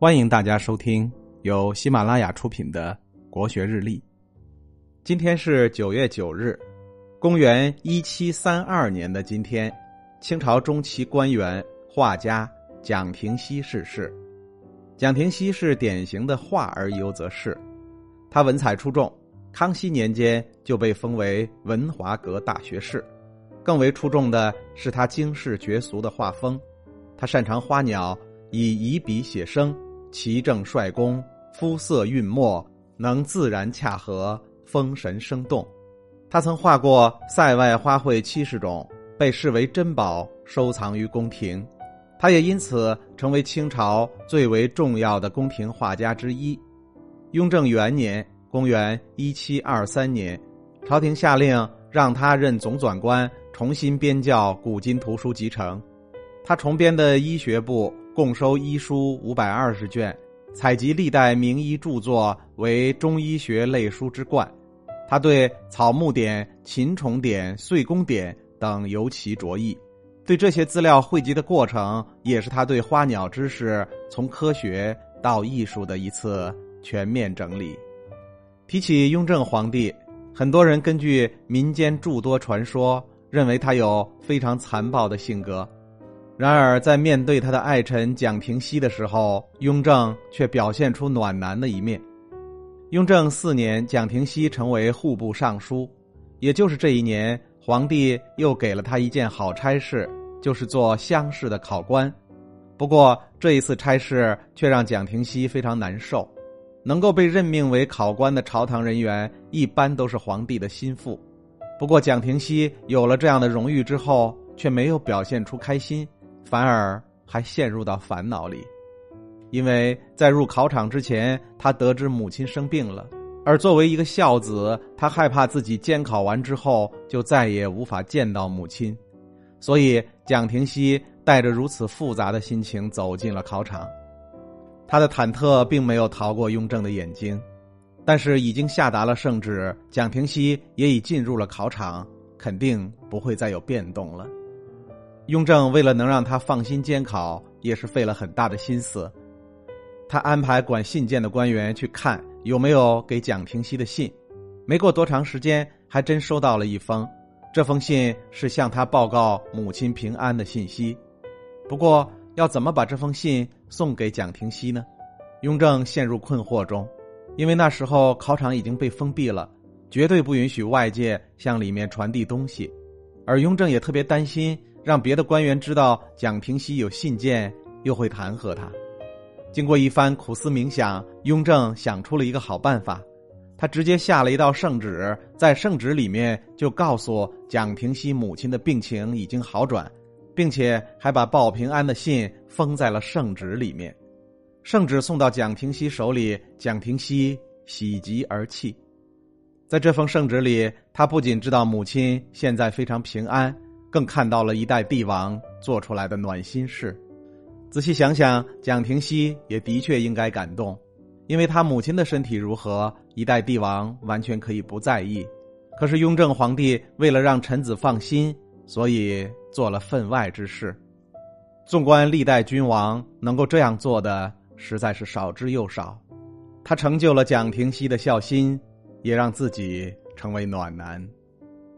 欢迎大家收听由喜马拉雅出品的《国学日历》。今天是九月九日，公元一七三二年的今天，清朝中期官员、画家蒋廷锡逝世。蒋廷锡是典型的画而优则仕，他文采出众，康熙年间就被封为文华阁大学士。更为出众的是他惊世绝俗的画风，他擅长花鸟，以以笔写生。奇正率公，肤色韵墨，能自然恰合，风神生动。他曾画过塞外花卉七十种，被视为珍宝，收藏于宫廷。他也因此成为清朝最为重要的宫廷画家之一。雍正元年（公元一七二三年），朝廷下令让他任总纂官，重新编校古今图书集成。他重编的医学部。共收医书五百二十卷，采集历代名医著作为中医学类书之冠。他对草木典、禽虫典、岁宫典等尤其着意。对这些资料汇集的过程，也是他对花鸟知识从科学到艺术的一次全面整理。提起雍正皇帝，很多人根据民间诸多传说，认为他有非常残暴的性格。然而，在面对他的爱臣蒋廷锡的时候，雍正却表现出暖男的一面。雍正四年，蒋廷锡成为户部尚书，也就是这一年，皇帝又给了他一件好差事，就是做乡试的考官。不过，这一次差事却让蒋廷锡非常难受。能够被任命为考官的朝堂人员，一般都是皇帝的心腹。不过，蒋廷锡有了这样的荣誉之后，却没有表现出开心。反而还陷入到烦恼里，因为在入考场之前，他得知母亲生病了，而作为一个孝子，他害怕自己监考完之后就再也无法见到母亲，所以蒋廷锡带着如此复杂的心情走进了考场。他的忐忑并没有逃过雍正的眼睛，但是已经下达了圣旨，蒋廷锡也已进入了考场，肯定不会再有变动了。雍正为了能让他放心监考，也是费了很大的心思。他安排管信件的官员去看有没有给蒋廷锡的信，没过多长时间，还真收到了一封。这封信是向他报告母亲平安的信息。不过，要怎么把这封信送给蒋廷锡呢？雍正陷入困惑中，因为那时候考场已经被封闭了，绝对不允许外界向里面传递东西，而雍正也特别担心。让别的官员知道蒋廷锡有信件，又会弹劾他。经过一番苦思冥想，雍正想出了一个好办法，他直接下了一道圣旨，在圣旨里面就告诉蒋廷锡母亲的病情已经好转，并且还把报平安的信封在了圣旨里面。圣旨送到蒋廷锡手里，蒋廷锡喜极而泣。在这封圣旨里，他不仅知道母亲现在非常平安。更看到了一代帝王做出来的暖心事。仔细想想，蒋廷锡也的确应该感动，因为他母亲的身体如何，一代帝王完全可以不在意。可是雍正皇帝为了让臣子放心，所以做了分外之事。纵观历代君王，能够这样做的实在是少之又少。他成就了蒋廷锡的孝心，也让自己成为暖男。